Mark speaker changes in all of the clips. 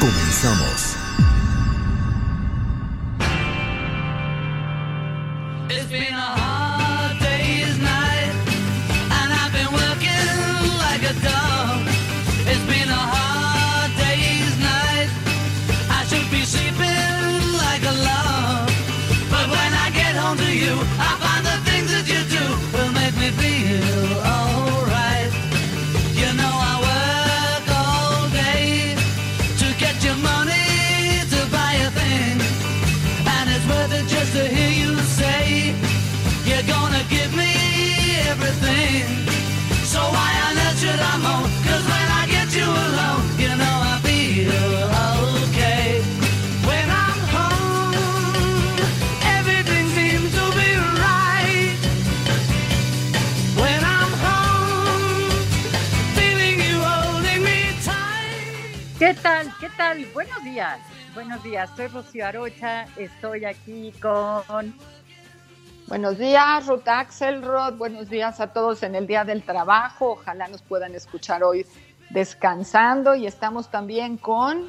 Speaker 1: Comenzamos.
Speaker 2: ¿Qué tal? ¿Qué tal? Buenos días. Buenos días. Soy Rocío Arocha. Estoy aquí con.
Speaker 3: Buenos días, Ruth Axelrod. Buenos días a todos en el Día del Trabajo. Ojalá nos puedan escuchar hoy descansando. Y estamos también con.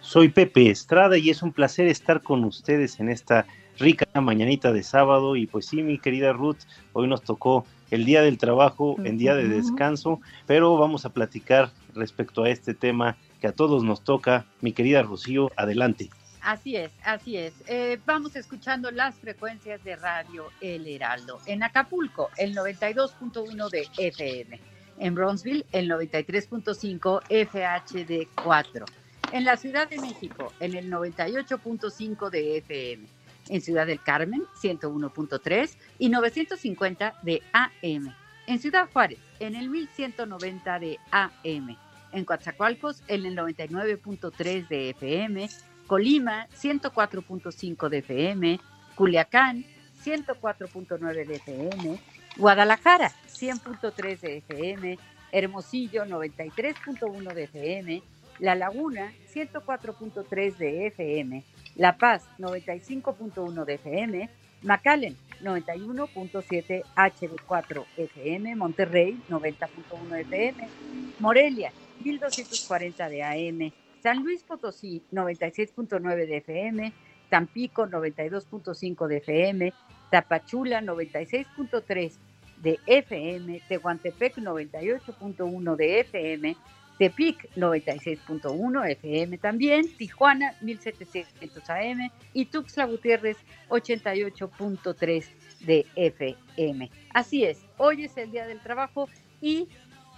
Speaker 4: Soy Pepe Estrada y es un placer estar con ustedes en esta rica mañanita de sábado. Y pues sí, mi querida Ruth, hoy nos tocó el día del trabajo, en día de descanso, pero vamos a platicar respecto a este tema que a todos nos toca. Mi querida Rocío, adelante.
Speaker 2: Así es, así es. Eh, vamos escuchando las frecuencias de radio El Heraldo. En Acapulco, el 92.1 de FM. En Bronzeville, el 93.5 FHD4. En la Ciudad de México, en el 98.5 de FM. En Ciudad del Carmen, 101.3 y 950 de AM. En Ciudad Juárez, en el 1190 de AM. En Coatzacoalcos, en el 99.3 de FM. Colima 104.5 de FM, Culiacán 104.9 de FM, Guadalajara 100.3 de FM, Hermosillo 93.1 de FM, La Laguna 104.3 de FM, La Paz 95.1 de FM, McAllen 91.7 HD4 FM, Monterrey 90.1 FM, Morelia 1240 de AM, San Luis Potosí 96.9 de FM, Tampico 92.5 de FM, Tapachula 96.3 de FM, Tehuantepec 98.1 de FM, Tepic 96.1 FM también, Tijuana 1700 AM y Tuxtla Gutiérrez 88.3 de FM. Así es, hoy es el Día del Trabajo y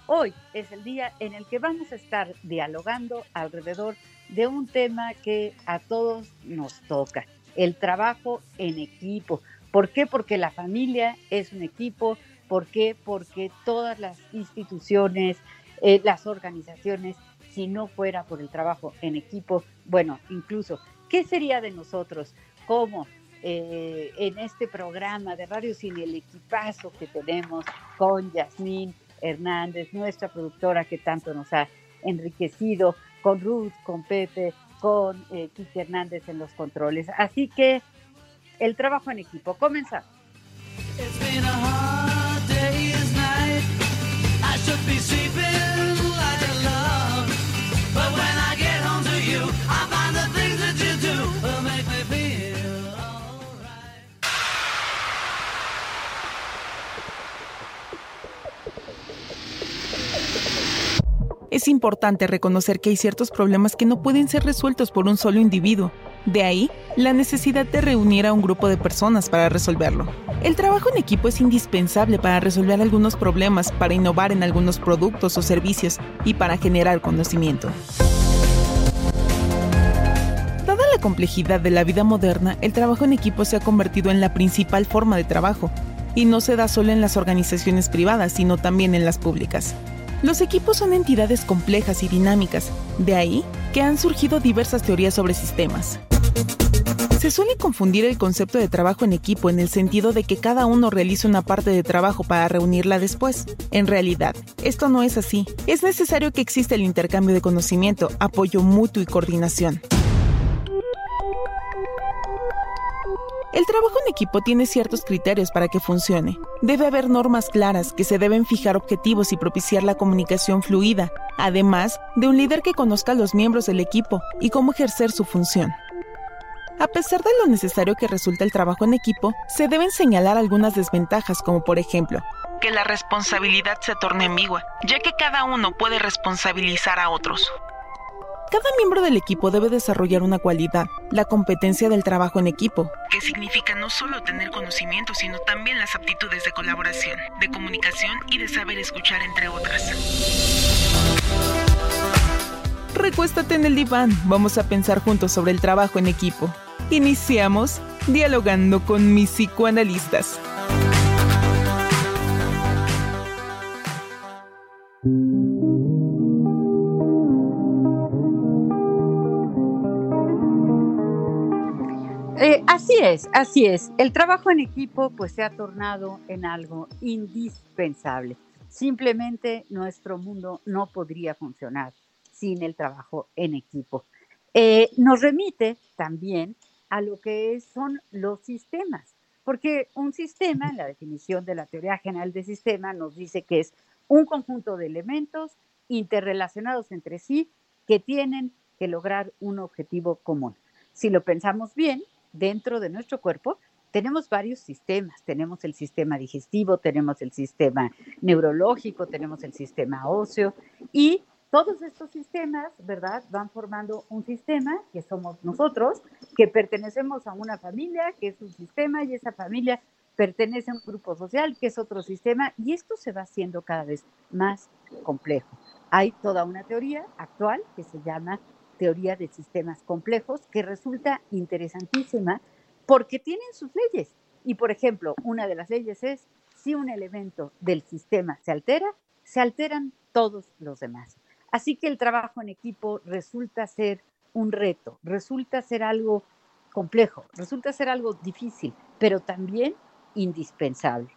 Speaker 2: Hoy es el día en el que vamos a estar dialogando alrededor de un tema que a todos nos toca, el trabajo en equipo. ¿Por qué? Porque la familia es un equipo. ¿Por qué? Porque todas las instituciones, eh, las organizaciones, si no fuera por el trabajo en equipo, bueno, incluso, ¿qué sería de nosotros? ¿Cómo? Eh, en este programa de Radio Sin el equipazo que tenemos con Yasmín, Hernández, nuestra productora que tanto nos ha enriquecido, con Ruth, con Pepe, con eh, Kiki Hernández en los controles. Así que el trabajo en equipo, comenzamos.
Speaker 5: Es importante reconocer que hay ciertos problemas que no pueden ser resueltos por un solo individuo. De ahí, la necesidad de reunir a un grupo de personas para resolverlo. El trabajo en equipo es indispensable para resolver algunos problemas, para innovar en algunos productos o servicios y para generar conocimiento. Dada la complejidad de la vida moderna, el trabajo en equipo se ha convertido en la principal forma de trabajo, y no se da solo en las organizaciones privadas, sino también en las públicas. Los equipos son entidades complejas y dinámicas, de ahí que han surgido diversas teorías sobre sistemas. Se suele confundir el concepto de trabajo en equipo en el sentido de que cada uno realiza una parte de trabajo para reunirla después. En realidad, esto no es así. Es necesario que exista el intercambio de conocimiento, apoyo mutuo y coordinación. El trabajo en equipo tiene ciertos criterios para que funcione. Debe haber normas claras que se deben fijar objetivos y propiciar la comunicación fluida, además de un líder que conozca a los miembros del equipo y cómo ejercer su función. A pesar de lo necesario que resulta el trabajo en equipo, se deben señalar algunas desventajas como por ejemplo, que la responsabilidad se torne ambigua, ya que cada uno puede responsabilizar a otros. Cada miembro del equipo debe desarrollar una cualidad, la competencia del trabajo en equipo, que significa no solo tener conocimiento, sino también las aptitudes de colaboración, de comunicación y de saber escuchar, entre otras. Recuéstate en el diván, vamos a pensar juntos sobre el trabajo en equipo. Iniciamos dialogando con mis psicoanalistas.
Speaker 2: Eh, así es, así es. El trabajo en equipo pues se ha tornado en algo indispensable. Simplemente nuestro mundo no podría funcionar sin el trabajo en equipo. Eh, nos remite también a lo que son los sistemas, porque un sistema, en la definición de la teoría general de sistema, nos dice que es un conjunto de elementos interrelacionados entre sí que tienen que lograr un objetivo común. Si lo pensamos bien, dentro de nuestro cuerpo tenemos varios sistemas. Tenemos el sistema digestivo, tenemos el sistema neurológico, tenemos el sistema óseo y todos estos sistemas, ¿verdad? Van formando un sistema que somos nosotros, que pertenecemos a una familia, que es un sistema, y esa familia pertenece a un grupo social, que es otro sistema, y esto se va haciendo cada vez más complejo. Hay toda una teoría actual que se llama teoría de sistemas complejos, que resulta interesantísima porque tienen sus leyes. Y, por ejemplo, una de las leyes es, si un elemento del sistema se altera, se alteran todos los demás. Así que el trabajo en equipo resulta ser un reto, resulta ser algo complejo, resulta ser algo difícil, pero también indispensable.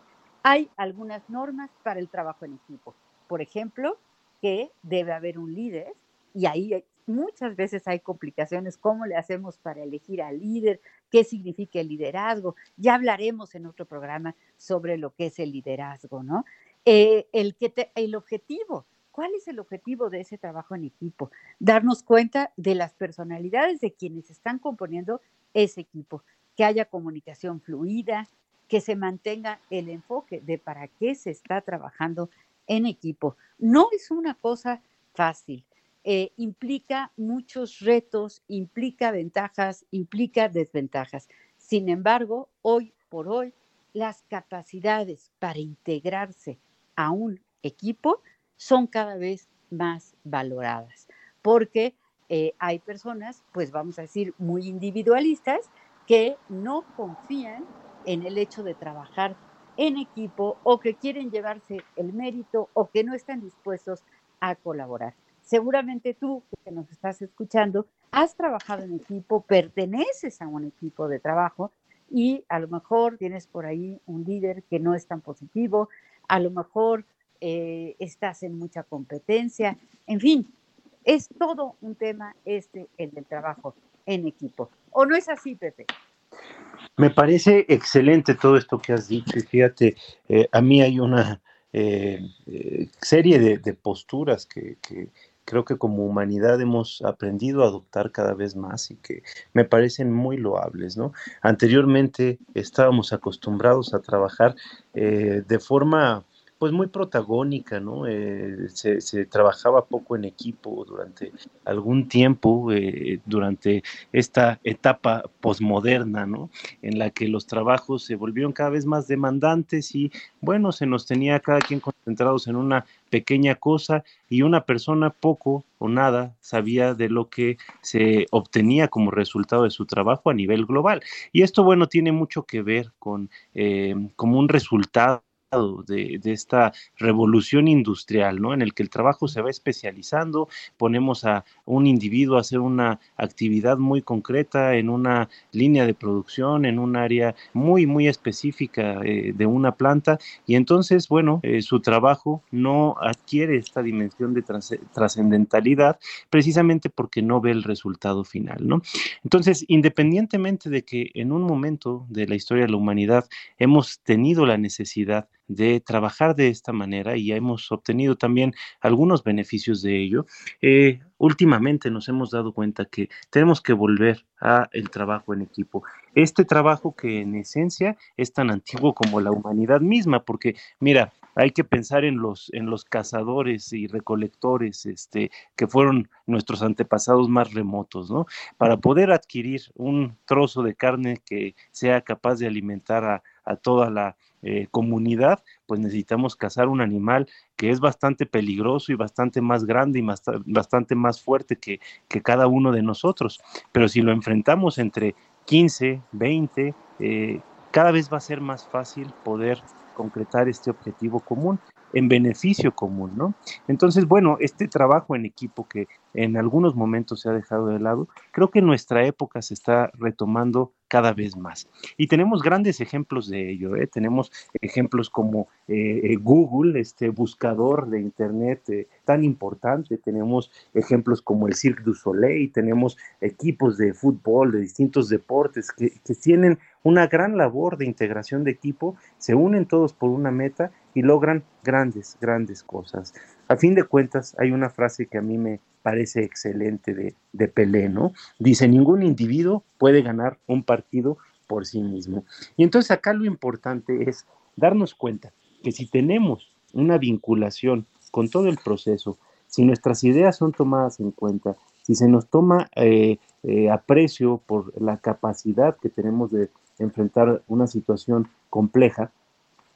Speaker 2: Hay algunas normas para el trabajo en equipo. Por ejemplo, que debe haber un líder y ahí muchas veces hay complicaciones. ¿Cómo le hacemos para elegir al líder? ¿Qué significa el liderazgo? Ya hablaremos en otro programa sobre lo que es el liderazgo, ¿no? Eh, el, que el objetivo. ¿Cuál es el objetivo de ese trabajo en equipo? Darnos cuenta de las personalidades de quienes están componiendo ese equipo, que haya comunicación fluida, que se mantenga el enfoque de para qué se está trabajando en equipo. No es una cosa fácil. Eh, implica muchos retos, implica ventajas, implica desventajas. Sin embargo, hoy por hoy, las capacidades para integrarse a un equipo son cada vez más valoradas, porque eh, hay personas, pues vamos a decir, muy individualistas, que no confían en el hecho de trabajar en equipo o que quieren llevarse el mérito o que no están dispuestos a colaborar seguramente tú que nos estás escuchando, has trabajado en equipo, perteneces a un equipo de trabajo y a lo mejor tienes por ahí un líder que no es tan positivo, a lo mejor eh, estás en mucha competencia, en fin, es todo un tema este, el del trabajo en equipo. ¿O no es así, Pepe?
Speaker 4: Me parece excelente todo esto que has dicho y fíjate, eh, a mí hay una eh, serie de, posturas que, creo que como humanidad hemos aprendido a adoptar cada vez más y que me parecen muy loables, ¿no? Anteriormente estábamos acostumbrados a trabajar eh, de forma pues muy protagónica, ¿no? Eh, se, trabajaba poco en equipo durante algún tiempo, eh, durante esta etapa posmoderna, ¿no? En la que los trabajos se volvieron cada vez más demandantes y, bueno, se nos tenía cada quien concentrados en una pequeña cosa y una persona poco o nada sabía de lo que se obtenía como resultado de su trabajo a nivel global. Y esto, bueno, tiene mucho que ver con eh, como un resultado de, esta revolución industrial, ¿no? En el que el trabajo se va especializando, ponemos a un individuo a hacer una actividad muy concreta en una línea de producción, en un área muy, muy específica eh, de una planta, y entonces, bueno, eh, su trabajo no adquiere esta dimensión de trascendentalidad precisamente porque no ve el resultado final, ¿no? Entonces, independientemente de que en un momento de la historia de la humanidad hemos tenido la necesidad de trabajar de esta manera y hemos obtenido también algunos beneficios de ello. Eh, últimamente nos hemos dado cuenta que tenemos que volver a el trabajo en equipo. Este trabajo que en esencia es tan antiguo como la humanidad misma, porque mira, hay que pensar en los, en los cazadores y recolectores este, que fueron nuestros antepasados más remotos, ¿no? Para poder adquirir un trozo de carne que sea capaz de alimentar a, a toda la eh, comunidad, pues necesitamos cazar un animal que es bastante peligroso y bastante más grande y bastante más fuerte que, que, cada uno de nosotros. Pero si lo enfrentamos entre 15, 20, eh, cada vez va a ser más fácil poder concretar este objetivo común en beneficio común, ¿no? Entonces, bueno, este trabajo en equipo que en algunos momentos se ha dejado de lado, creo que en nuestra época se está retomando cada vez más. Y tenemos grandes ejemplos de ello, ¿eh? tenemos ejemplos como eh, eh, Google, este buscador de Internet eh, tan importante, tenemos ejemplos como el Cirque du Soleil, tenemos equipos de fútbol, de distintos deportes que, que tienen una gran labor de integración de equipo, se unen todos por una meta y logran grandes, grandes cosas. A fin de cuentas, hay una frase que a mí me parece excelente de, de Pelé, ¿no? Dice, ningún individuo puede ganar un partido por sí mismo. Y entonces acá lo importante es darnos cuenta que si tenemos una vinculación con todo el proceso, si nuestras ideas son tomadas en cuenta, si se nos toma eh, eh, aprecio por la capacidad que tenemos de enfrentar una situación compleja,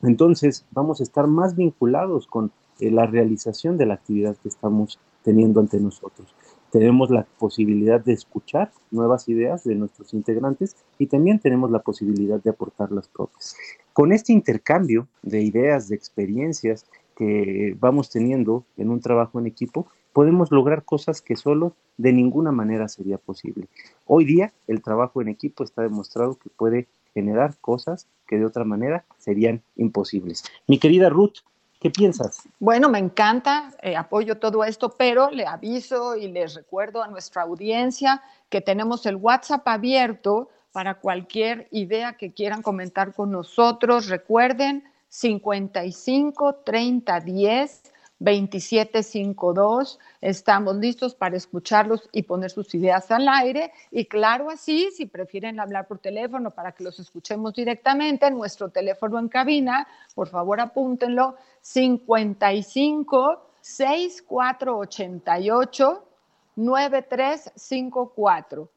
Speaker 4: entonces vamos a estar más vinculados con eh, la realización de la actividad que estamos teniendo ante nosotros. Tenemos la posibilidad de escuchar nuevas ideas de nuestros integrantes y también tenemos la posibilidad de aportar las propias. Con este intercambio de ideas, de experiencias que vamos teniendo en un trabajo en equipo, podemos lograr cosas que solo de ninguna manera sería posible. Hoy día el trabajo en equipo está demostrado que puede generar cosas que de otra manera serían imposibles. Mi querida Ruth, ¿Qué piensas?
Speaker 3: Bueno, me encanta, eh, apoyo todo esto, pero le aviso y les recuerdo a nuestra audiencia que tenemos el WhatsApp abierto para cualquier idea que quieran comentar con nosotros. Recuerden, 55 30 10 2752. Estamos listos para escucharlos y poner sus ideas al aire. Y claro, así, si prefieren hablar por teléfono para que los escuchemos directamente, nuestro teléfono en cabina, por favor apúntenlo, 55 6488 9354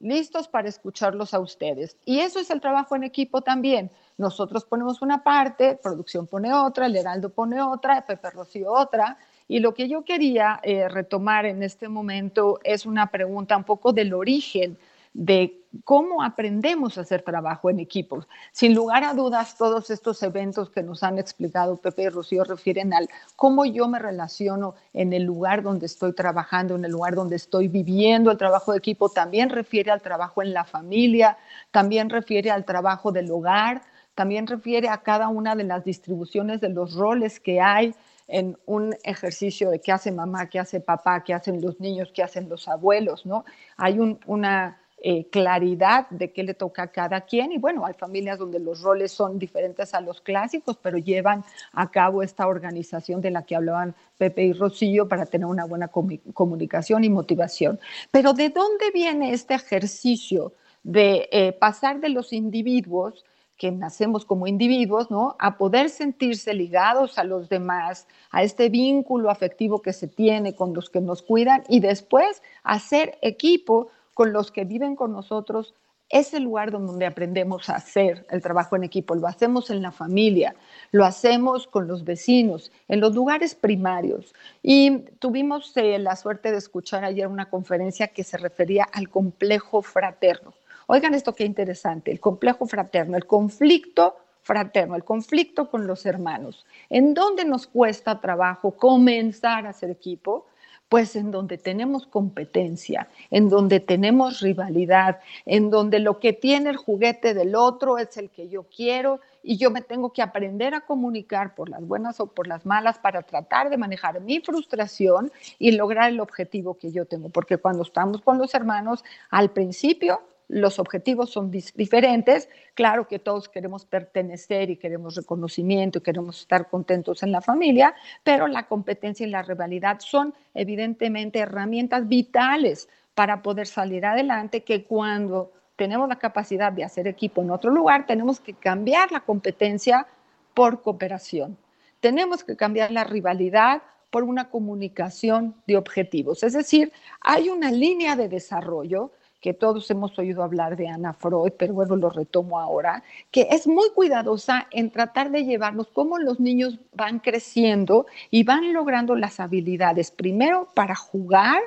Speaker 3: listos para escucharlos a ustedes. Y eso es el trabajo en equipo también. Nosotros ponemos una parte, producción pone otra, el Heraldo pone otra, Pepe Rocío otra. Y lo que yo quería eh, retomar en este momento es una pregunta un poco del origen de cómo aprendemos a hacer trabajo en equipos. Sin lugar a dudas, todos estos eventos que nos han explicado Pepe y Rocío refieren al cómo yo me relaciono en el lugar donde estoy trabajando, en el lugar donde estoy viviendo. El trabajo de equipo también refiere al trabajo en la familia, también refiere al trabajo del hogar, también refiere a cada una de las distribuciones de los roles que hay en un ejercicio de qué hace mamá, qué hace papá, qué hacen los niños, qué hacen los abuelos, ¿no? Hay una eh, claridad de qué le toca a cada quien. Y bueno, hay familias donde los roles son diferentes a los clásicos, pero llevan a cabo esta organización de la que hablaban Pepe y Rocío para tener una buena comunicación y motivación. Pero ¿de dónde viene este ejercicio de eh, pasar de los individuos que nacemos como individuos, ¿no? A poder sentirse ligados a los demás, a este vínculo afectivo que se tiene con los que nos cuidan y después hacer equipo con los que viven con nosotros. Es el lugar donde aprendemos a hacer el trabajo en equipo. Lo hacemos en la familia, lo hacemos con los vecinos, en los lugares primarios. Y tuvimos eh, la suerte de escuchar ayer una conferencia que se refería al complejo fraterno. Oigan esto qué interesante, el complejo fraterno, el conflicto fraterno, el conflicto con los hermanos. ¿En dónde nos cuesta trabajo comenzar a ser equipo? Pues en donde tenemos competencia, en donde tenemos rivalidad, en donde lo que tiene el juguete del otro es el que yo quiero y yo me tengo que aprender a comunicar por las buenas o por las malas para tratar de manejar mi frustración y lograr el objetivo que yo tengo. Porque cuando estamos con los hermanos, al principio los objetivos son diferentes. Claro que todos queremos pertenecer y queremos reconocimiento y queremos estar contentos en la familia, pero la competencia y la rivalidad son evidentemente herramientas vitales para poder salir adelante que cuando tenemos la capacidad de hacer equipo en otro lugar, tenemos que cambiar la competencia por cooperación. Tenemos que cambiar la rivalidad por una comunicación de objetivos. Es decir, hay una línea de desarrollo que todos hemos oído hablar de Ana Freud, pero bueno, lo retomo ahora, que es muy cuidadosa en tratar de llevarnos cómo los niños van creciendo y van logrando las habilidades, primero para jugar,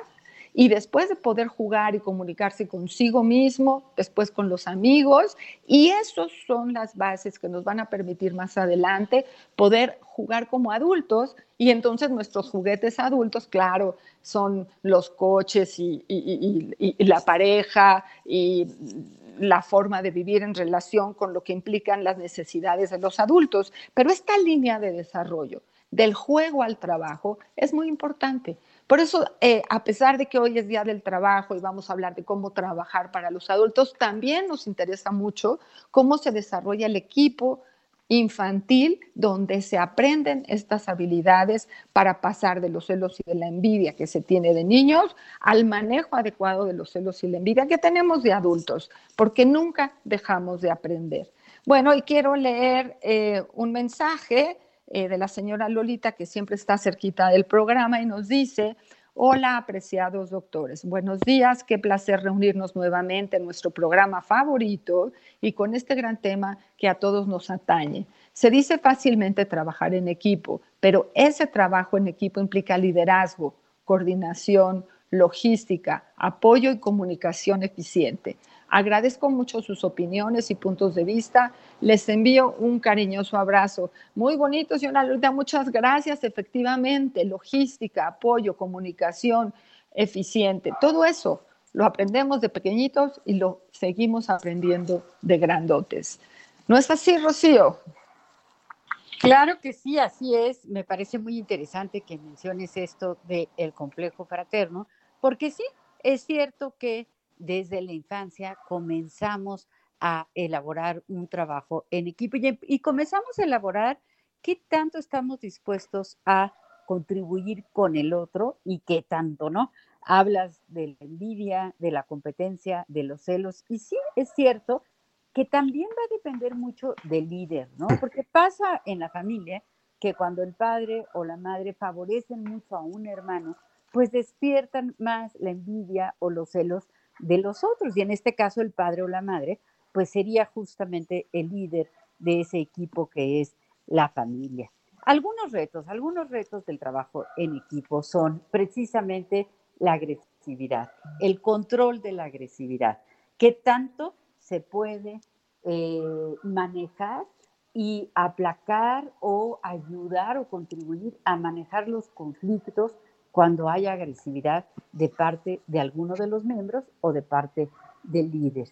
Speaker 3: y después de poder jugar y comunicarse consigo mismo, después con los amigos, y esas son las bases que nos van a permitir más adelante poder jugar como adultos y entonces nuestros juguetes adultos, claro, son los coches y, y la pareja y la forma de vivir en relación con lo que implican las necesidades de los adultos, pero esta línea de desarrollo del juego al trabajo es muy importante por eso, eh, a pesar de que hoy es Día del Trabajo y vamos a hablar de cómo trabajar para los adultos, también nos interesa mucho cómo se desarrolla el equipo infantil donde se aprenden estas habilidades para pasar de los celos y de la envidia que se tiene de niños al manejo adecuado de los celos y la envidia que tenemos de adultos, porque nunca dejamos de aprender. Bueno, y quiero leer eh, un mensaje eh, de la señora Lolita, que siempre está cerquita del programa y nos dice, hola apreciados doctores, buenos días, qué placer reunirnos nuevamente en nuestro programa favorito y con este gran tema que a todos nos atañe. Se dice fácilmente trabajar en equipo, pero ese trabajo en equipo implica liderazgo, coordinación, logística, apoyo y comunicación eficiente. Agradezco mucho sus opiniones y puntos de vista. Les envío un cariñoso abrazo. Muy bonito, señora Lolita. Muchas gracias. Efectivamente, logística, apoyo, comunicación eficiente. Todo eso lo aprendemos de pequeñitos y lo seguimos aprendiendo de grandotes. ¿No es así, Rocío?
Speaker 2: Claro que sí, así es. Me parece muy interesante que menciones esto del complejo fraterno, porque sí, es cierto que desde la infancia comenzamos a elaborar un trabajo en equipo y, comenzamos a elaborar qué tanto estamos dispuestos a contribuir con el otro y qué tanto no. Hablas de la envidia, de la competencia, de los celos y sí es cierto que también va a depender mucho del líder, ¿no? Porque pasa en la familia que cuando el padre o la madre favorecen mucho a un hermano, pues despiertan más la envidia o los celos de los otros. Y en este caso el padre o la madre, pues sería justamente el líder de ese equipo que es la familia. Algunos retos, algunos retos del trabajo en equipo son precisamente la agresividad, el control de la agresividad. ¿Qué tanto se puede eh, manejar y aplacar o ayudar o contribuir a manejar los conflictos cuando haya agresividad de parte de alguno de los miembros o de parte del líder.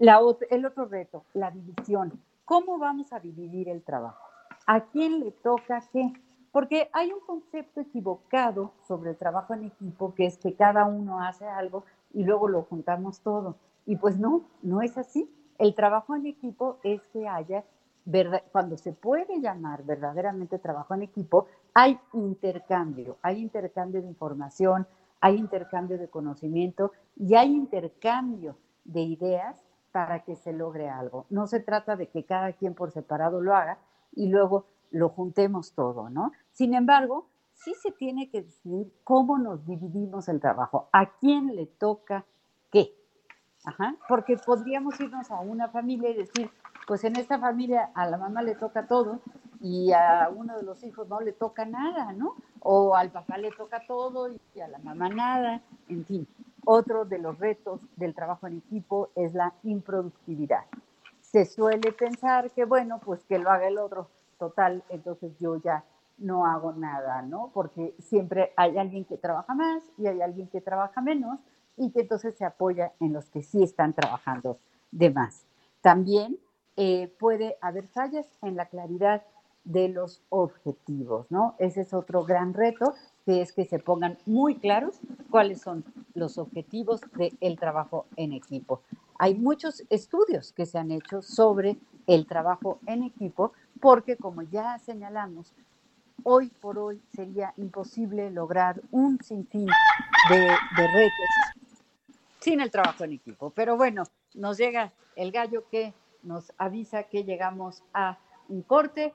Speaker 2: el otro reto, la división. ¿Cómo vamos a dividir el trabajo? ¿A quién le toca qué? Porque hay un concepto equivocado sobre el trabajo en equipo, que es que cada uno hace algo y luego lo juntamos todo. Y pues no, no es así. El trabajo en equipo es que haya, verdad, cuando se puede llamar verdaderamente trabajo en equipo, hay intercambio, hay intercambio de información, hay intercambio de conocimiento y hay intercambio de ideas para que se logre algo. No se trata de que cada quien por separado lo haga y luego lo juntemos todo, ¿no? Sin embargo, sí se tiene que decidir cómo nos dividimos el trabajo, a quién le toca qué. Porque podríamos irnos a una familia y decir, pues en esta familia a la mamá le toca todo y a uno de los hijos no le toca nada, ¿no? O al papá le toca todo y a la mamá nada, en fin. Otro de los retos del trabajo en equipo es la improductividad. Se suele pensar que, bueno, pues que lo haga el otro, total, entonces yo ya no hago nada, ¿no? Porque siempre hay alguien que trabaja más y hay alguien que trabaja menos y que entonces se apoya en los que sí están trabajando de más. También eh, puede haber fallas en la claridad de los objetivos, ¿no? Ese es otro gran reto, que es que se pongan muy claros cuáles son los objetivos del trabajo en equipo. Hay muchos estudios que se han hecho sobre el trabajo en equipo porque, como ya señalamos, hoy por hoy sería imposible lograr un sinfín de, de retos sin el trabajo en equipo. Pero bueno, nos llega el gallo que nos avisa que llegamos a un corte.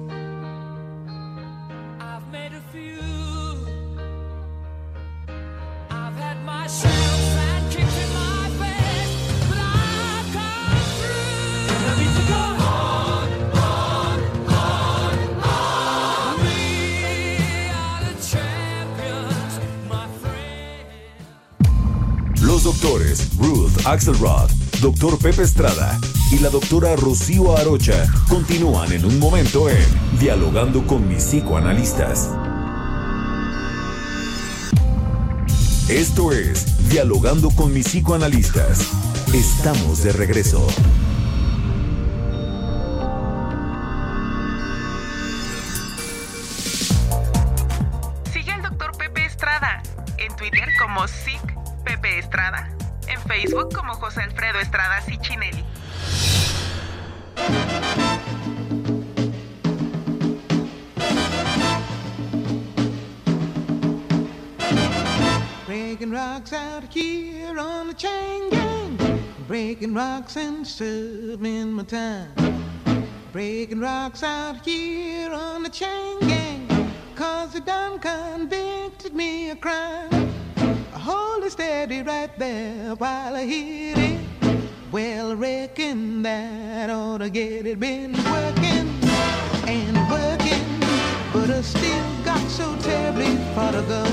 Speaker 1: doctores Ruth Axelrod, Dr. Pepe Estrada y la doctora Rocío Arocha continúan en un momento en Dialogando con mis psicoanalistas. Esto es Dialogando con mis psicoanalistas. Estamos de regreso.
Speaker 5: Sigue al Dr. Pepe Estrada en Twitter como SIC Estrada, Facebook como José Alfredo Estrada Cicinelli.
Speaker 6: Breaking rocks out here on the chain gang. Breaking rocks and serving my time. Breaking rocks out here on the chain gang. Cause they done convicted me of crime. Hold it steady right there while I hit it. Well, reckon that ought to get it. Been working and working, but I still got so terribly far to go.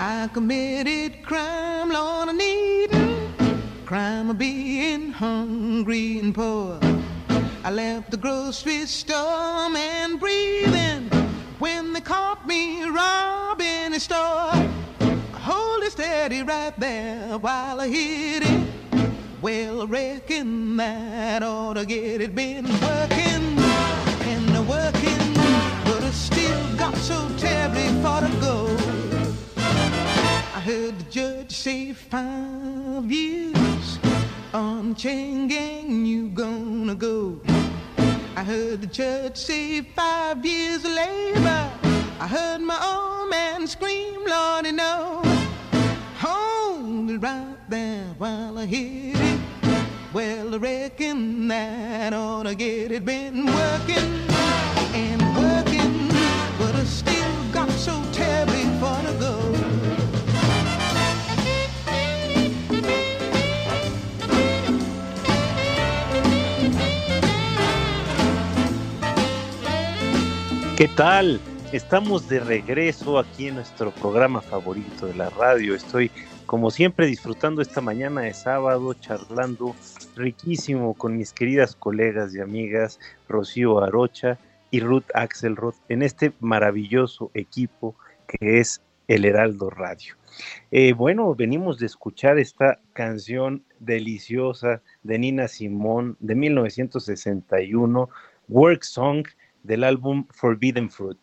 Speaker 6: I committed crime, Lord, I need crime of being hungry and poor. I left the grocery store and breathing when they caught me robbing a store. Hold it steady right there while I hit it. Well, reckon that ought to get it. Been working and working, but I still got so terribly far to go. I heard the judge say five years on chain gang you gonna go. I heard the judge say five years of labor. I heard my old man scream, Lordy, no. Right there while I hit it. Well, I reckon that ought to get it. Been working and working, but I still got so terribly far to go.
Speaker 4: ¿Qué tal? Estamos de regreso aquí en nuestro programa favorito de la radio. Estoy, como siempre, disfrutando esta mañana de sábado, charlando riquísimo con mis queridas colegas y amigas Rocío Arocha y Ruth Axelrod en este maravilloso equipo que es el Heraldo Radio. Eh, bueno, venimos de escuchar esta canción deliciosa de Nina Simón de 1961, Work Song del álbum Forbidden Fruit,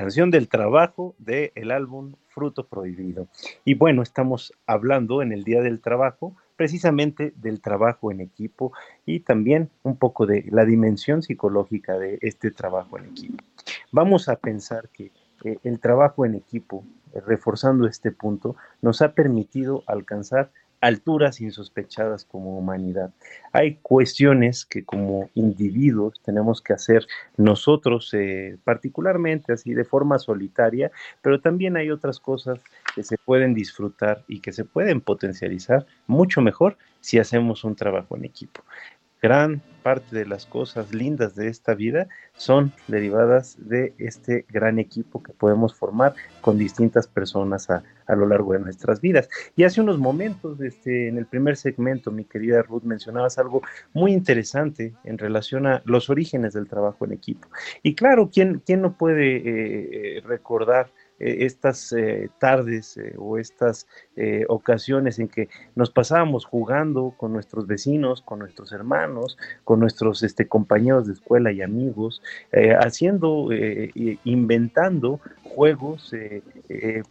Speaker 4: canción del trabajo del álbum Fruto Prohibido. Y bueno, estamos hablando en el Día del Trabajo precisamente del trabajo en equipo y también un poco de la dimensión psicológica de este trabajo en equipo. Vamos a pensar que eh, el trabajo en equipo, eh, reforzando este punto, nos ha permitido alcanzar alturas insospechadas como humanidad. Hay cuestiones que como individuos tenemos que hacer nosotros, eh, particularmente así de forma solitaria, pero también hay otras cosas que se pueden disfrutar y que se pueden potencializar mucho mejor si hacemos un trabajo en equipo gran parte de las cosas lindas de esta vida son derivadas de este gran equipo que podemos formar con distintas personas a, lo largo de nuestras vidas. Y hace unos momentos, este, en el primer segmento, mi querida Ruth, mencionabas algo muy interesante en relación a los orígenes del trabajo en equipo. Y claro, ¿quién, quién no puede eh, eh, recordar estas eh, tardes eh, o estas ocasiones en que nos pasábamos jugando con nuestros vecinos, con nuestros hermanos, con nuestros este, compañeros de escuela y amigos, haciendo, inventando juegos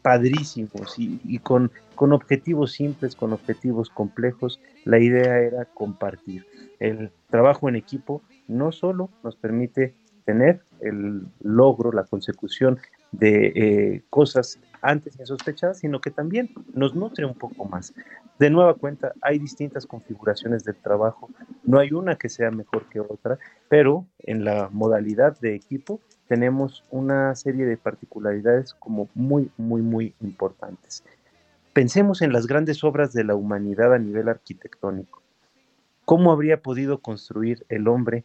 Speaker 4: padrísimos y, con, con objetivos simples, con objetivos complejos. La idea era compartir. El trabajo en equipo no solo nos permite tener el logro, la consecución de eh, cosas antes insospechadas, sino que también nos nutre un poco más. De nueva cuenta, hay distintas configuraciones del trabajo, no hay una que sea mejor que otra, pero en la modalidad de equipo tenemos una serie de particularidades como muy, muy, muy importantes. Pensemos en las grandes obras de la humanidad a nivel arquitectónico. ¿Cómo habría podido construir el hombre,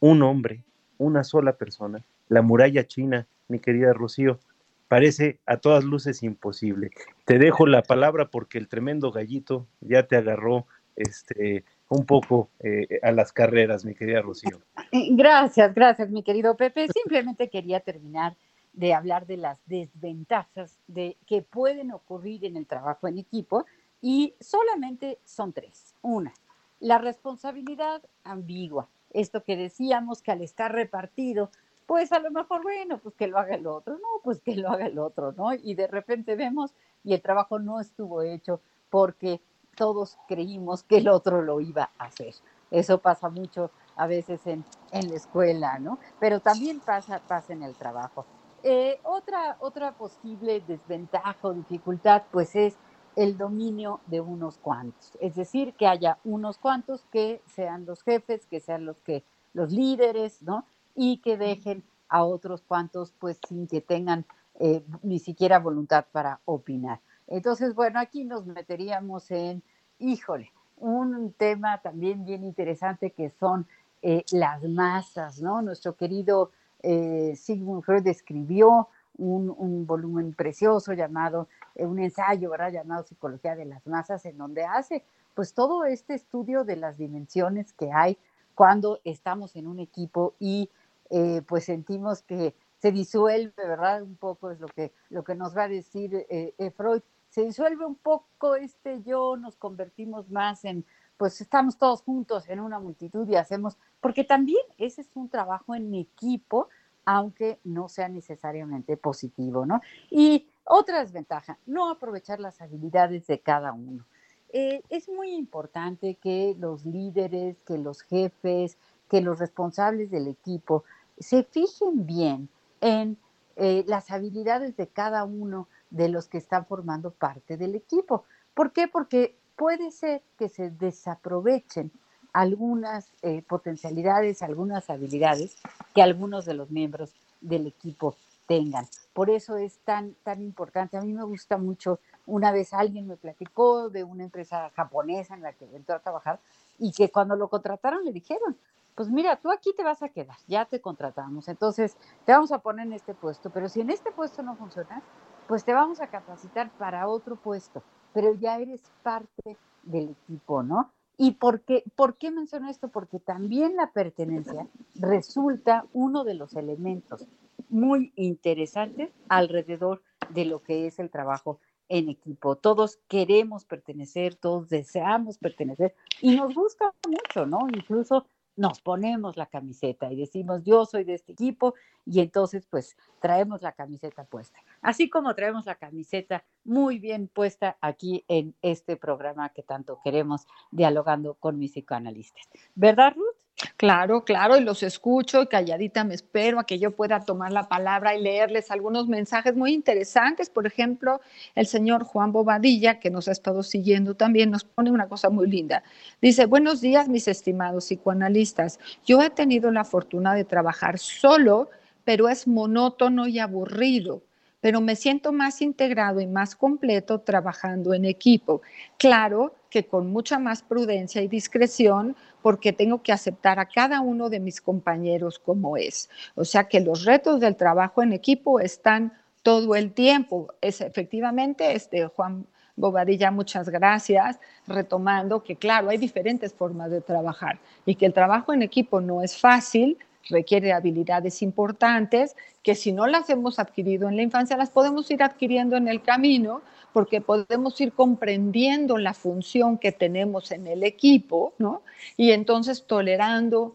Speaker 4: un hombre, una sola persona, la muralla china, mi querida Rocío. Parece a todas luces imposible. Te dejo la palabra porque el tremendo gallito ya te agarró este, un poco eh, a las carreras, mi querida Rocío.
Speaker 2: Gracias, gracias, mi querido Pepe. Simplemente quería terminar de hablar de las desventajas de, que pueden ocurrir en el trabajo en equipo y solamente son tres. Una, la responsabilidad ambigua. Esto que decíamos que al estar repartido pues a lo mejor, bueno, pues que lo haga el otro, no, pues que lo haga el otro, ¿no? Y de repente vemos y el trabajo no estuvo hecho porque todos creímos que el otro lo iba a hacer. Eso pasa mucho a veces en, en la escuela, ¿no? Pero también pasa, pasa en el trabajo. Eh, otra, otra posible desventaja o dificultad, pues es el dominio de unos cuantos. Es decir, que haya unos cuantos que sean los jefes, que sean los que los líderes, ¿no? Y que dejen a otros cuantos pues sin que tengan eh, ni siquiera voluntad para opinar. Entonces, bueno, aquí nos meteríamos en, híjole, un tema también bien interesante que son eh, las masas, ¿no? Nuestro querido eh, Sigmund Freud escribió un, un volumen precioso llamado, un ensayo, ¿verdad? Llamado Psicología de las Masas, en donde hace pues todo este estudio de las dimensiones que hay cuando estamos en un equipo y eh, pues sentimos que se disuelve, ¿verdad? Un poco es lo que, lo que nos va a decir eh, eh, Freud. Se disuelve un poco este yo, nos convertimos más en, pues estamos todos juntos en una multitud y hacemos, porque también ese es un trabajo en equipo, aunque no sea necesariamente positivo, ¿no? Y otra desventaja, no aprovechar las habilidades de cada uno. es muy importante que los líderes, que los jefes, que los responsables del equipo se fijen bien en eh, las habilidades de cada uno de los que están formando parte del equipo. ¿Por qué? Porque puede ser que se desaprovechen algunas eh, potencialidades, algunas habilidades que algunos de los miembros del equipo tengan. Por eso es tan, tan importante. A mí me gusta mucho, una vez alguien me platicó de una empresa japonesa en la que entró a trabajar y que cuando lo contrataron le dijeron, pues mira, tú aquí te vas a quedar, ya te contratamos, entonces te vamos a poner en este puesto, pero si en este puesto no funciona, pues te vamos a capacitar para otro puesto, pero ya eres parte del equipo, ¿no? ¿Y por por qué menciono esto? Porque también la pertenencia resulta uno de los elementos muy interesantes alrededor de lo que es el trabajo en equipo. Todos queremos pertenecer, todos deseamos pertenecer y nos gusta mucho, ¿no? Incluso nos ponemos la camiseta y decimos, yo soy de este equipo y entonces pues traemos la camiseta puesta. Así como traemos la camiseta muy bien puesta aquí en este programa que tanto queremos, dialogando con mis psicoanalistas. ¿Verdad, Ruth?
Speaker 3: Claro, claro, y los escucho y calladita me espero a que yo pueda tomar la palabra y leerles algunos mensajes muy interesantes. Por ejemplo, el señor Juan Bobadilla, que nos ha estado siguiendo también, nos pone una cosa muy linda. Dice, buenos días, mis estimados psicoanalistas. Yo he tenido la fortuna de trabajar solo, pero es monótono y aburrido pero me siento más integrado y más completo trabajando en equipo. Claro que con mucha más prudencia y discreción, porque tengo que aceptar a cada uno de mis compañeros como es. O sea que los retos del trabajo en equipo están todo el tiempo. Es efectivamente, este Juan Bobadilla, muchas gracias, retomando que claro, hay diferentes formas de trabajar y que el trabajo en equipo no es fácil, requiere habilidades importantes que si no las hemos adquirido en la infancia, las podemos ir adquiriendo en el camino porque podemos ir comprendiendo la función que tenemos en el equipo, ¿no? Y entonces tolerando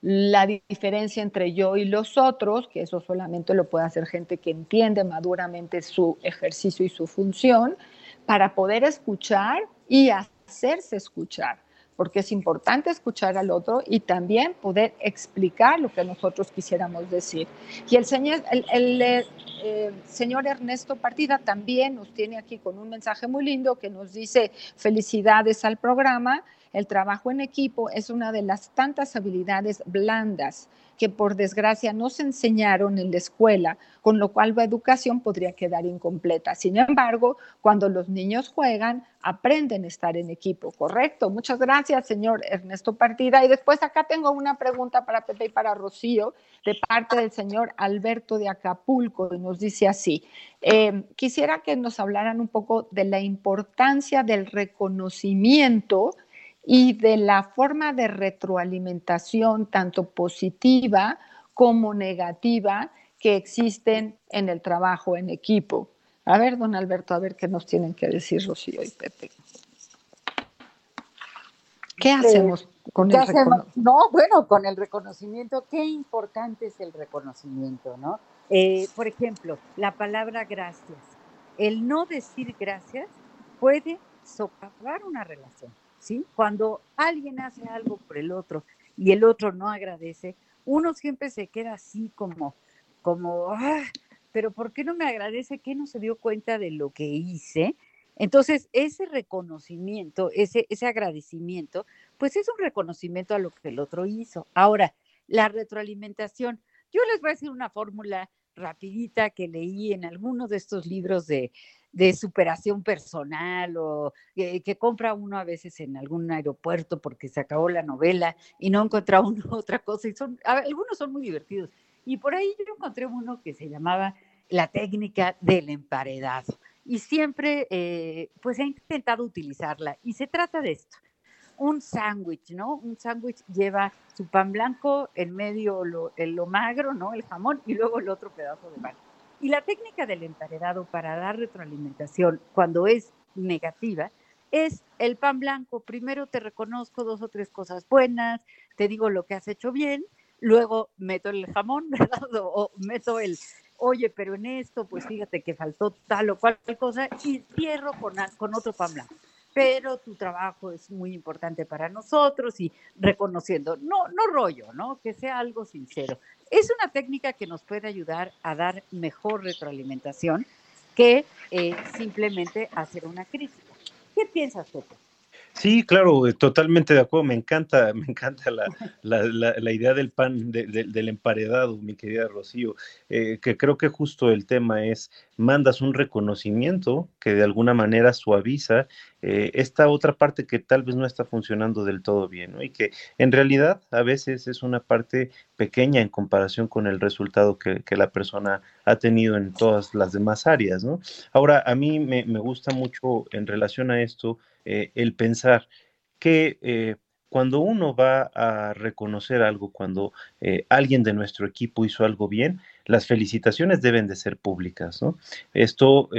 Speaker 3: la diferencia entre yo y los otros, que eso solamente lo puede hacer gente que entiende maduramente su ejercicio y su función, para poder escuchar y hacerse escuchar porque es importante escuchar al otro y también poder explicar lo que nosotros quisiéramos decir. Y el señor, el, eh, señor Ernesto Partida también nos tiene aquí con un mensaje muy lindo que nos dice felicidades al programa. El trabajo en equipo es una de las tantas habilidades blandas que por desgracia no se enseñaron en la escuela, con lo cual la educación podría quedar incompleta. Sin embargo, cuando los niños juegan, aprenden a estar en equipo, ¿correcto? Muchas gracias, señor Ernesto Partida. Y después acá tengo una pregunta para Pepe y para Rocío, de parte del señor Alberto de Acapulco, y nos dice así, eh, quisiera que nos hablaran un poco de la importancia del reconocimiento y de la forma de retroalimentación tanto positiva como negativa que existen en el trabajo en equipo. A ver, don Alberto, a ver qué nos tienen que decir Rocío y Pepe. ¿Qué hacemos con el reconocimiento?
Speaker 2: No, bueno, con el reconocimiento, qué importante es el reconocimiento, ¿no? Eh, por ejemplo, la palabra gracias. El no decir gracias puede socavar una relación. ¿Sí? Cuando alguien hace algo por el otro y el otro no agradece, uno siempre se queda así como, como, ah, pero ¿por qué no me agradece? ¿Qué no se dio cuenta de lo que hice? Entonces, ese reconocimiento, ese, ese agradecimiento, pues es un reconocimiento a lo que el otro hizo. Ahora, la retroalimentación. Yo les voy a decir una fórmula rapidita que leí en algunos de estos libros de, de superación personal o que, compra uno a veces en algún aeropuerto porque se acabó la novela y no encuentra uno otra cosa. Y son, algunos son muy divertidos. Y por ahí yo encontré uno que se llamaba la técnica del emparedado. Y siempre, eh, pues he intentado utilizarla. Y se trata de esto un sándwich, ¿no? Un sándwich lleva su pan blanco, en medio lo, lo magro, ¿no? El jamón y luego el otro pedazo de pan. Y la técnica del emparedado para dar retroalimentación cuando es negativa es el pan blanco. Primero te reconozco dos o tres cosas buenas, te digo lo que has hecho bien, luego meto el jamón, ¿verdad? O, meto el, oye, pero en esto, pues fíjate que faltó tal o cual cosa, y cierro con, con otro pan blanco. Pero tu trabajo es muy importante para nosotros y reconociendo, no, no rollo, ¿no? Que sea algo sincero. Es una técnica que nos puede ayudar a dar mejor retroalimentación que eh, simplemente hacer una crítica. ¿Qué piensas, Pepe?
Speaker 4: Sí, claro, eh, totalmente de acuerdo. Me encanta, me encanta la, la, idea del pan, del emparedado, mi querida Rocío, eh, que creo que justo el tema es, mandas un reconocimiento que de alguna manera suaviza eh, esta otra parte que tal vez no está funcionando del todo bien, ¿no? Y que en realidad a veces es una parte pequeña en comparación con el resultado que, la persona ha tenido en todas las demás áreas. Ahora, a mí me, gusta mucho en relación a esto, eh, el pensar que eh, cuando uno va a reconocer algo, cuando alguien de nuestro equipo hizo algo bien, las felicitaciones deben de ser públicas, ¿no? Esto,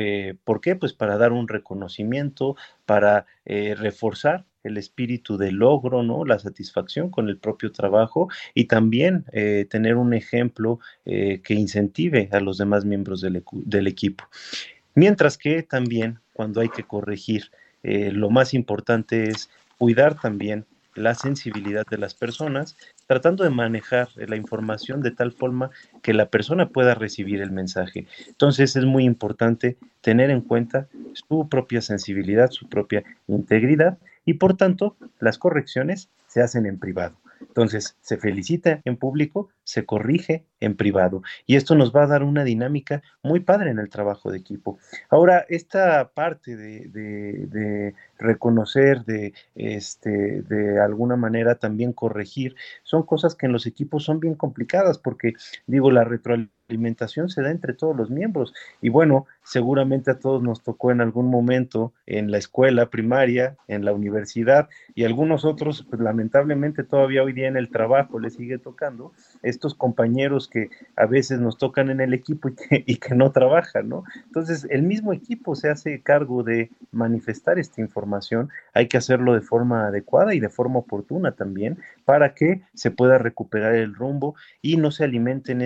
Speaker 4: ¿por qué? Pues para dar un reconocimiento, para reforzar el espíritu de logro, ¿no? La satisfacción con el propio trabajo y también eh, tener un ejemplo eh, que incentive a los demás miembros del, equipo. Mientras que también cuando hay que corregir, eh, lo más importante es cuidar también la sensibilidad de las personas, tratando de manejar la información de tal forma que la persona pueda recibir el mensaje. Entonces es muy importante tener en cuenta su propia sensibilidad, su propia integridad y por tanto las correcciones se hacen en privado. Entonces se felicita en público, se corrige en privado y esto nos va a dar una dinámica muy padre en el trabajo de equipo. Ahora, esta parte de, de- de reconocer, de, este, de alguna manera también corregir, son cosas que en los equipos son bien complicadas porque, digo, la retroalimentación se da entre todos los miembros y bueno, seguramente a todos nos tocó en algún momento en la escuela primaria, en la universidad y algunos otros, pues lamentablemente todavía hoy día en el trabajo les sigue tocando estos compañeros que a veces nos tocan en el equipo y que, y que no trabajan, ¿no? Entonces, el mismo equipo se hace cargo de manifestar esta información, hay que hacerlo de forma adecuada y de forma oportuna también para que se pueda recuperar el rumbo y no se alimenten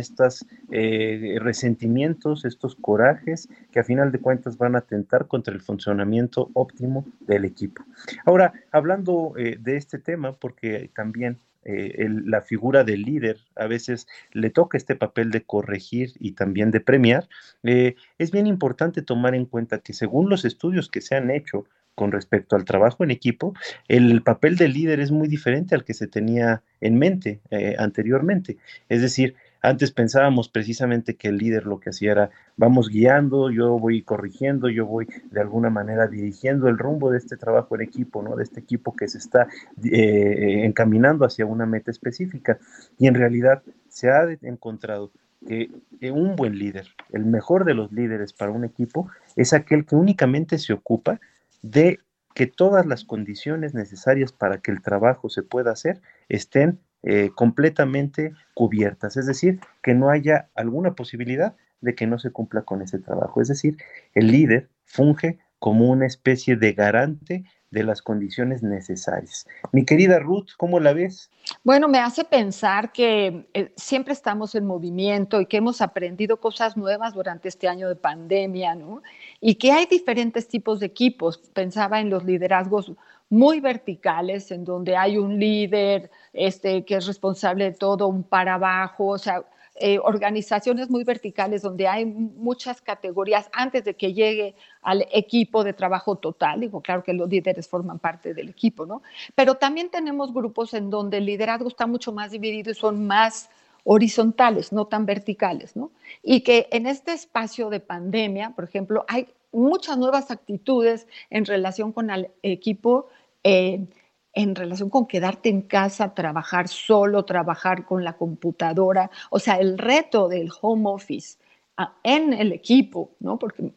Speaker 4: estos resentimientos, estos corajes que a final de cuentas van a atentar contra el funcionamiento óptimo del equipo. Ahora, hablando eh, de este tema, porque también eh, la figura del líder a veces le toca este papel de corregir y también de premiar, eh, es bien importante tomar en cuenta que según los estudios que se han hecho con respecto al trabajo en equipo, el papel del líder es muy diferente al que se tenía en mente eh, anteriormente. Es decir, antes pensábamos precisamente que el líder lo que hacía era, vamos guiando, yo voy corrigiendo, yo voy de alguna manera dirigiendo el rumbo de este trabajo en equipo, ¿no? De este equipo que se está eh, encaminando hacia una meta específica. Y en realidad se ha encontrado que un buen líder, el mejor de los líderes para un equipo, es aquel que únicamente se ocupa de que todas las condiciones necesarias para que el trabajo se pueda hacer estén eh, completamente cubiertas, es decir, que no haya alguna posibilidad de que no se cumpla con ese trabajo. Es decir, el líder funge como una especie de garante de las condiciones necesarias. Mi querida Ruth, ¿cómo la ves?
Speaker 3: Bueno, me hace pensar que eh, siempre estamos en movimiento y que hemos aprendido cosas nuevas durante este año de pandemia, ¿no? Y que hay diferentes tipos de equipos. Pensaba en los liderazgos muy verticales, en donde hay un líder este, que es responsable de todo, un para abajo, o sea, eh, organizaciones muy verticales donde hay muchas categorías antes de que llegue al equipo de trabajo total. Digo, claro que los líderes forman parte del equipo, ¿no? Pero también tenemos grupos en donde el liderazgo está mucho más dividido y son más horizontales, no tan verticales, ¿no? Y que en este espacio de pandemia, por ejemplo, hay muchas nuevas actitudes en relación con el equipo, en relación con quedarte en casa, trabajar solo, trabajar con la computadora, o sea, el reto del home office ah, en el equipo, ¿no? Porque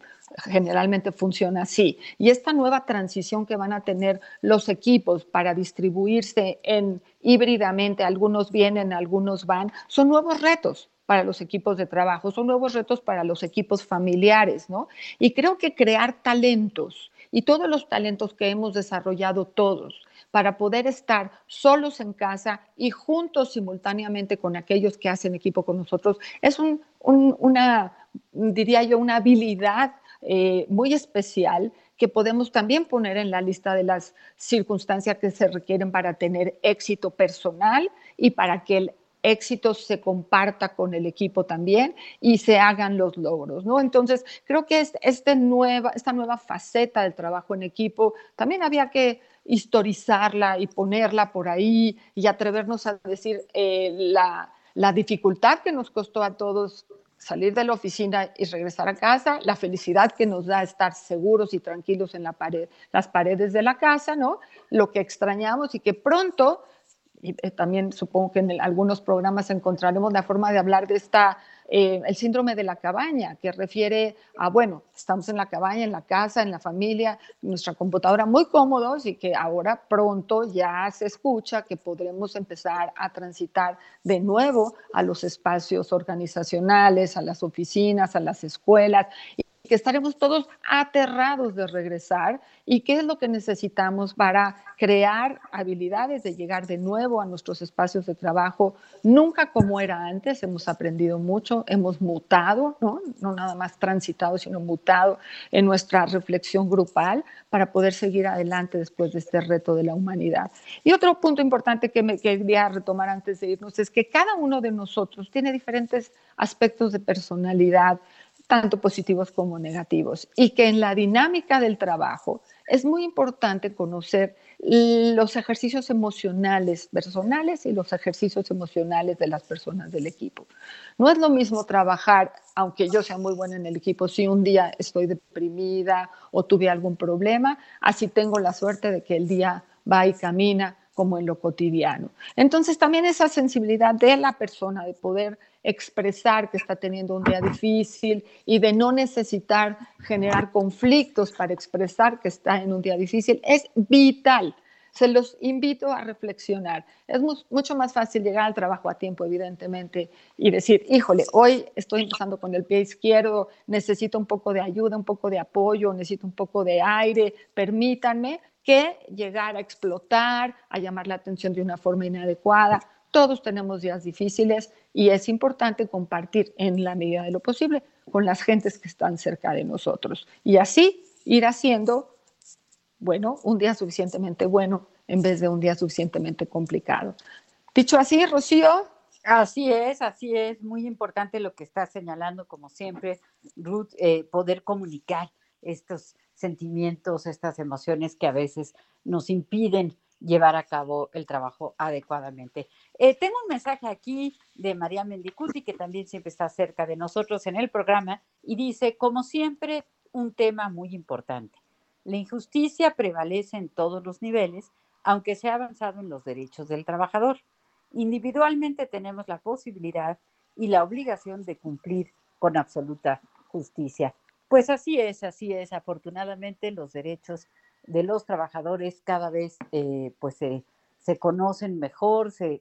Speaker 3: generalmente funciona así. Y esta nueva transición que van a tener los equipos para distribuirse en híbridamente, algunos vienen, algunos van, son nuevos retos para los equipos de trabajo, son nuevos retos para los equipos familiares, ¿no? Y creo que crear talentos y todos los talentos que hemos desarrollado todos para poder estar solos en casa y juntos simultáneamente con aquellos que hacen equipo con nosotros, es un, un, una, diría yo, una habilidad eh, muy especial que podemos también poner en la lista de las circunstancias que se requieren para tener éxito personal y para que el éxito se comparta con el equipo también y se hagan los logros, ¿no? Entonces, creo que este nueva, esta nueva faceta del trabajo en equipo también había que historizarla y ponerla por ahí y atrevernos a decir eh, la, la dificultad que nos costó a todos salir de la oficina y regresar a casa, la felicidad que nos da estar seguros y tranquilos en la pared, las paredes de la casa, ¿no? Lo que extrañamos y que pronto, y eh, también supongo que en el, algunos programas encontraremos la forma de hablar de esta, eh, el síndrome de la cabaña, que refiere a, bueno, estamos en la cabaña, en la casa, en la familia, nuestra computadora muy cómodos y que ahora pronto ya se escucha que podremos empezar a transitar de nuevo a los espacios organizacionales, a las oficinas, a las escuelas. Que estaremos todos aterrados de regresar y qué es lo que necesitamos para crear habilidades de llegar de nuevo a nuestros espacios de trabajo, nunca como era antes, hemos aprendido mucho, hemos mutado, ¿no? no nada más transitado, sino mutado en nuestra reflexión grupal para poder seguir adelante después de este reto de la humanidad. Y otro punto importante que me quería retomar antes de irnos es que cada uno de nosotros tiene diferentes aspectos de personalidad, tanto positivos como negativos, y que en la dinámica del trabajo es muy importante conocer los ejercicios emocionales personales y los ejercicios emocionales de las personas del equipo. No es lo mismo trabajar, aunque yo sea muy buena en el equipo, si un día estoy deprimida o tuve algún problema, así tengo la suerte de que el día va y camina como en lo cotidiano. Entonces también esa sensibilidad de la persona de poder expresar que está teniendo un día difícil y de no necesitar generar conflictos para expresar que está en un día difícil es vital. Se los invito a reflexionar. Es mucho más fácil llegar al trabajo a tiempo, evidentemente, y decir, híjole, hoy estoy empezando con el pie izquierdo, necesito un poco de ayuda, un poco de apoyo, necesito un poco de aire, permítanme, que llegar a explotar, a llamar la atención de una forma inadecuada. Todos tenemos días difíciles y es importante compartir en la medida de lo posible con las gentes que están cerca de nosotros y así ir haciendo, bueno, un día suficientemente bueno en vez de un día suficientemente complicado. Dicho así, Rocío.
Speaker 2: Así es, así es, muy importante lo que está señalando, como siempre, Ruth, eh, poder comunicar estos sentimientos, estas emociones que a veces nos impiden llevar a cabo el trabajo adecuadamente. Eh, tengo un mensaje aquí de María Mendicuti, que también siempre está cerca de nosotros en el programa, y dice, como siempre, un tema muy importante. La injusticia prevalece en todos los niveles, aunque se ha avanzado en los derechos del trabajador. Individualmente tenemos la posibilidad y la obligación de cumplir con absoluta justicia. Pues así es, así es. Afortunadamente los derechos de los trabajadores cada vez eh, pues se, conocen mejor, se,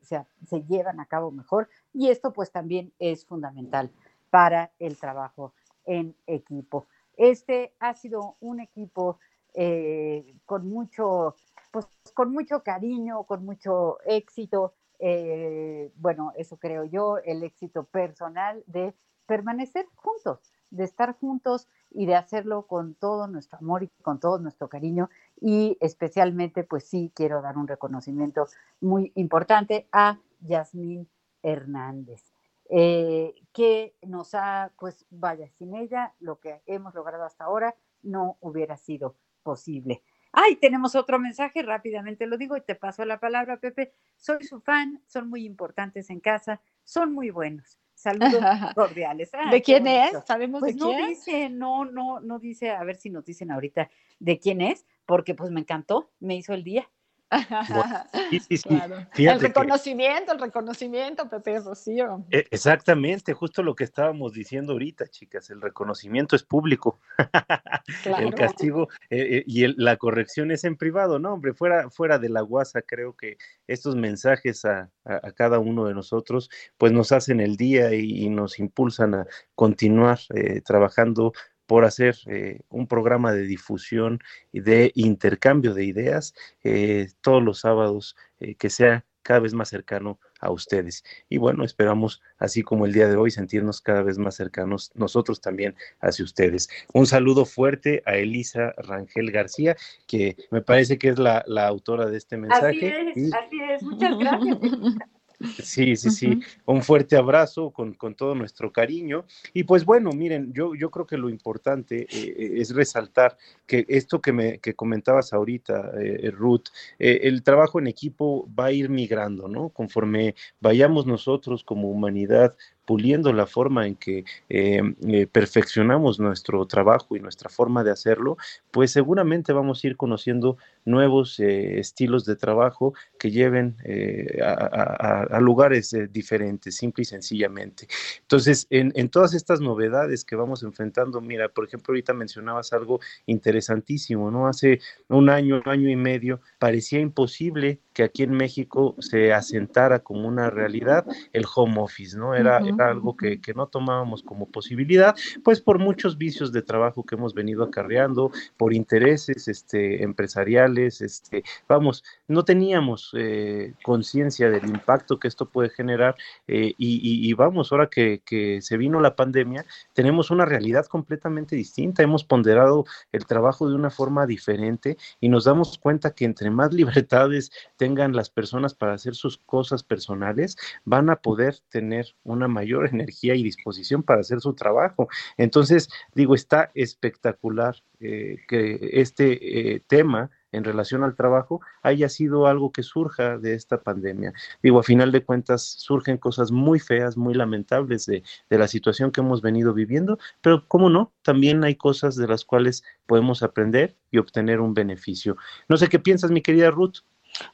Speaker 2: llevan a cabo mejor y esto pues también es fundamental para el trabajo en equipo. Este ha sido un equipo eh, con mucho, pues con mucho cariño, con mucho éxito. Eh, bueno, eso creo yo, el éxito personal de permanecer juntos de estar juntos y de hacerlo con todo nuestro amor y con todo nuestro cariño. Y especialmente, pues sí, quiero dar un reconocimiento muy importante a Yasmín Hernández, eh, que nos ha, pues vaya, sin ella lo que hemos logrado hasta ahora no hubiera sido posible. Ay, tenemos otro mensaje, rápidamente lo digo y te paso la palabra, Pepe. Soy su fan, son muy importantes en casa, son muy buenos. Saludos cordiales.
Speaker 3: Ah, ¿De quién es? ¿Sabemos
Speaker 2: pues
Speaker 3: de
Speaker 2: no
Speaker 3: quién?
Speaker 2: dice, no, no, no dice, a ver si nos dicen ahorita de quién es, porque pues me encantó, me hizo el día.
Speaker 4: Sí, sí, sí.
Speaker 3: Claro. El
Speaker 4: que-
Speaker 3: reconocimiento, el reconocimiento, Pepe Rocío.
Speaker 4: e- exactamente, justo lo que estábamos diciendo ahorita, chicas, el reconocimiento es público,
Speaker 3: Claro.
Speaker 4: el castigo eh, eh, y el- la corrección es en privado, no, hombre, fuera, fuera de la guasa, creo que estos mensajes a, a- a cada uno de nosotros, pues nos hacen el día y, y nos impulsan a continuar eh, trabajando por hacer eh, un programa de difusión y de intercambio de ideas eh, todos los sábados eh, que sea cada vez más cercano a ustedes. Y bueno, esperamos, así como el día de hoy, sentirnos cada vez más cercanos nosotros también hacia ustedes. Un saludo fuerte a Elisa Rangel García, que me parece que es la, la autora de este
Speaker 2: Así
Speaker 4: mensaje.
Speaker 2: es,
Speaker 4: y-
Speaker 2: así es, muchas gracias.
Speaker 4: Sí, sí, sí. Un fuerte abrazo con, con todo nuestro cariño. Y pues bueno, miren, yo, yo creo que lo importante eh, es resaltar que esto que, me, que comentabas ahorita, eh, Ruth, eh, el trabajo en equipo va a ir migrando, ¿no? Conforme vayamos nosotros como humanidad puliendo la forma en que eh, eh, perfeccionamos nuestro trabajo y nuestra forma de hacerlo, pues seguramente vamos a ir conociendo nuevos eh, estilos de trabajo que lleven eh, a, a- a lugares eh, diferentes, simple y sencillamente. Entonces, en, en todas estas novedades que vamos enfrentando, mira, por ejemplo, ahorita mencionabas algo interesantísimo, ¿no? Hace un año, un año y medio, parecía imposible que aquí en México se asentara como una realidad el home office, ¿no? Era, era algo que, que no tomábamos como posibilidad, pues por muchos vicios de trabajo que hemos venido acarreando, por intereses este, empresariales, este, vamos, no teníamos eh, conciencia del impacto que esto puede generar eh, y, vamos, ahora que, se vino la pandemia, tenemos una realidad completamente distinta, hemos ponderado el trabajo de una forma diferente y nos damos cuenta que entre más libertades tengan las personas para hacer sus cosas personales, van a poder tener una mayor energía y disposición para hacer su trabajo. Entonces, digo, está espectacular eh, que este tema en relación al trabajo haya sido algo que surja de esta pandemia. Digo, a final de cuentas surgen cosas muy feas, muy lamentables de, de la situación que hemos venido viviendo, pero cómo no, también hay cosas de las cuales podemos aprender y obtener un beneficio. No sé qué piensas, mi querida Ruth.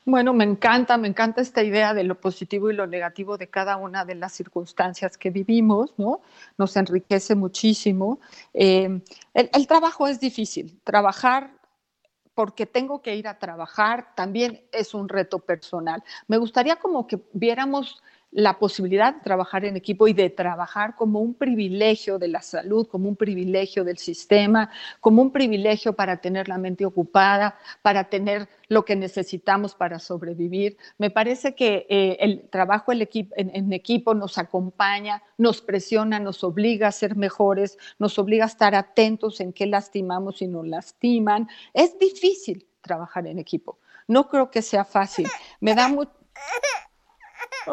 Speaker 3: Bueno, me encanta, me encanta esta idea de lo positivo y lo negativo de cada una de las circunstancias que vivimos, ¿no? Nos enriquece muchísimo. Eh, el, el trabajo es difícil. Trabajar porque tengo que ir a trabajar también es un reto personal. Me gustaría como que viéramos la posibilidad de trabajar en equipo y de trabajar como un privilegio de la salud, como un privilegio del sistema, como un privilegio para tener la mente ocupada, para tener lo que necesitamos para sobrevivir. Me parece que eh, el trabajo el equipo, en, en equipo nos acompaña, nos presiona, nos obliga a ser mejores, nos obliga a estar atentos en qué lastimamos y nos lastiman. Es difícil trabajar en equipo. No creo que sea fácil. Me da mucho...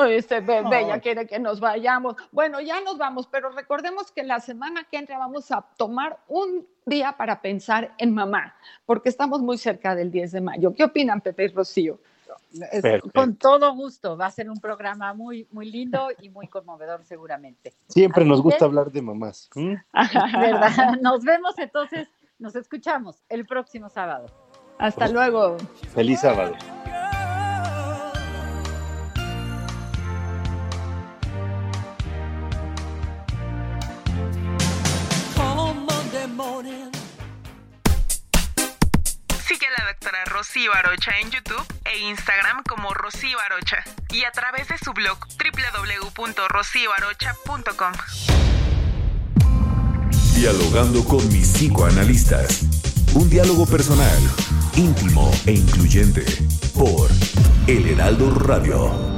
Speaker 3: Este bebé ya quiere que nos vayamos. Bueno, ya nos vamos, pero recordemos que la semana que entra vamos a tomar un día para pensar en mamá, porque estamos muy cerca del 10 de mayo. ¿Qué opinan, Pepe y Rocío?
Speaker 2: Es- con todo gusto, va a ser un programa muy, muy lindo y muy conmovedor seguramente.
Speaker 4: Siempre
Speaker 2: Así
Speaker 4: nos gusta
Speaker 2: que-
Speaker 4: hablar de mamás.
Speaker 2: ¿Verdad? Nos vemos entonces, nos escuchamos el próximo sábado.
Speaker 3: Hasta luego.
Speaker 4: Feliz sábado.
Speaker 5: La doctora Rocío Arocha en YouTube e Instagram como Rocío Arocha y a través de su blog www.rocioarocha.com.
Speaker 1: Dialogando con mis psicoanalistas. Un diálogo personal, íntimo e incluyente. Por El Heraldo Radio.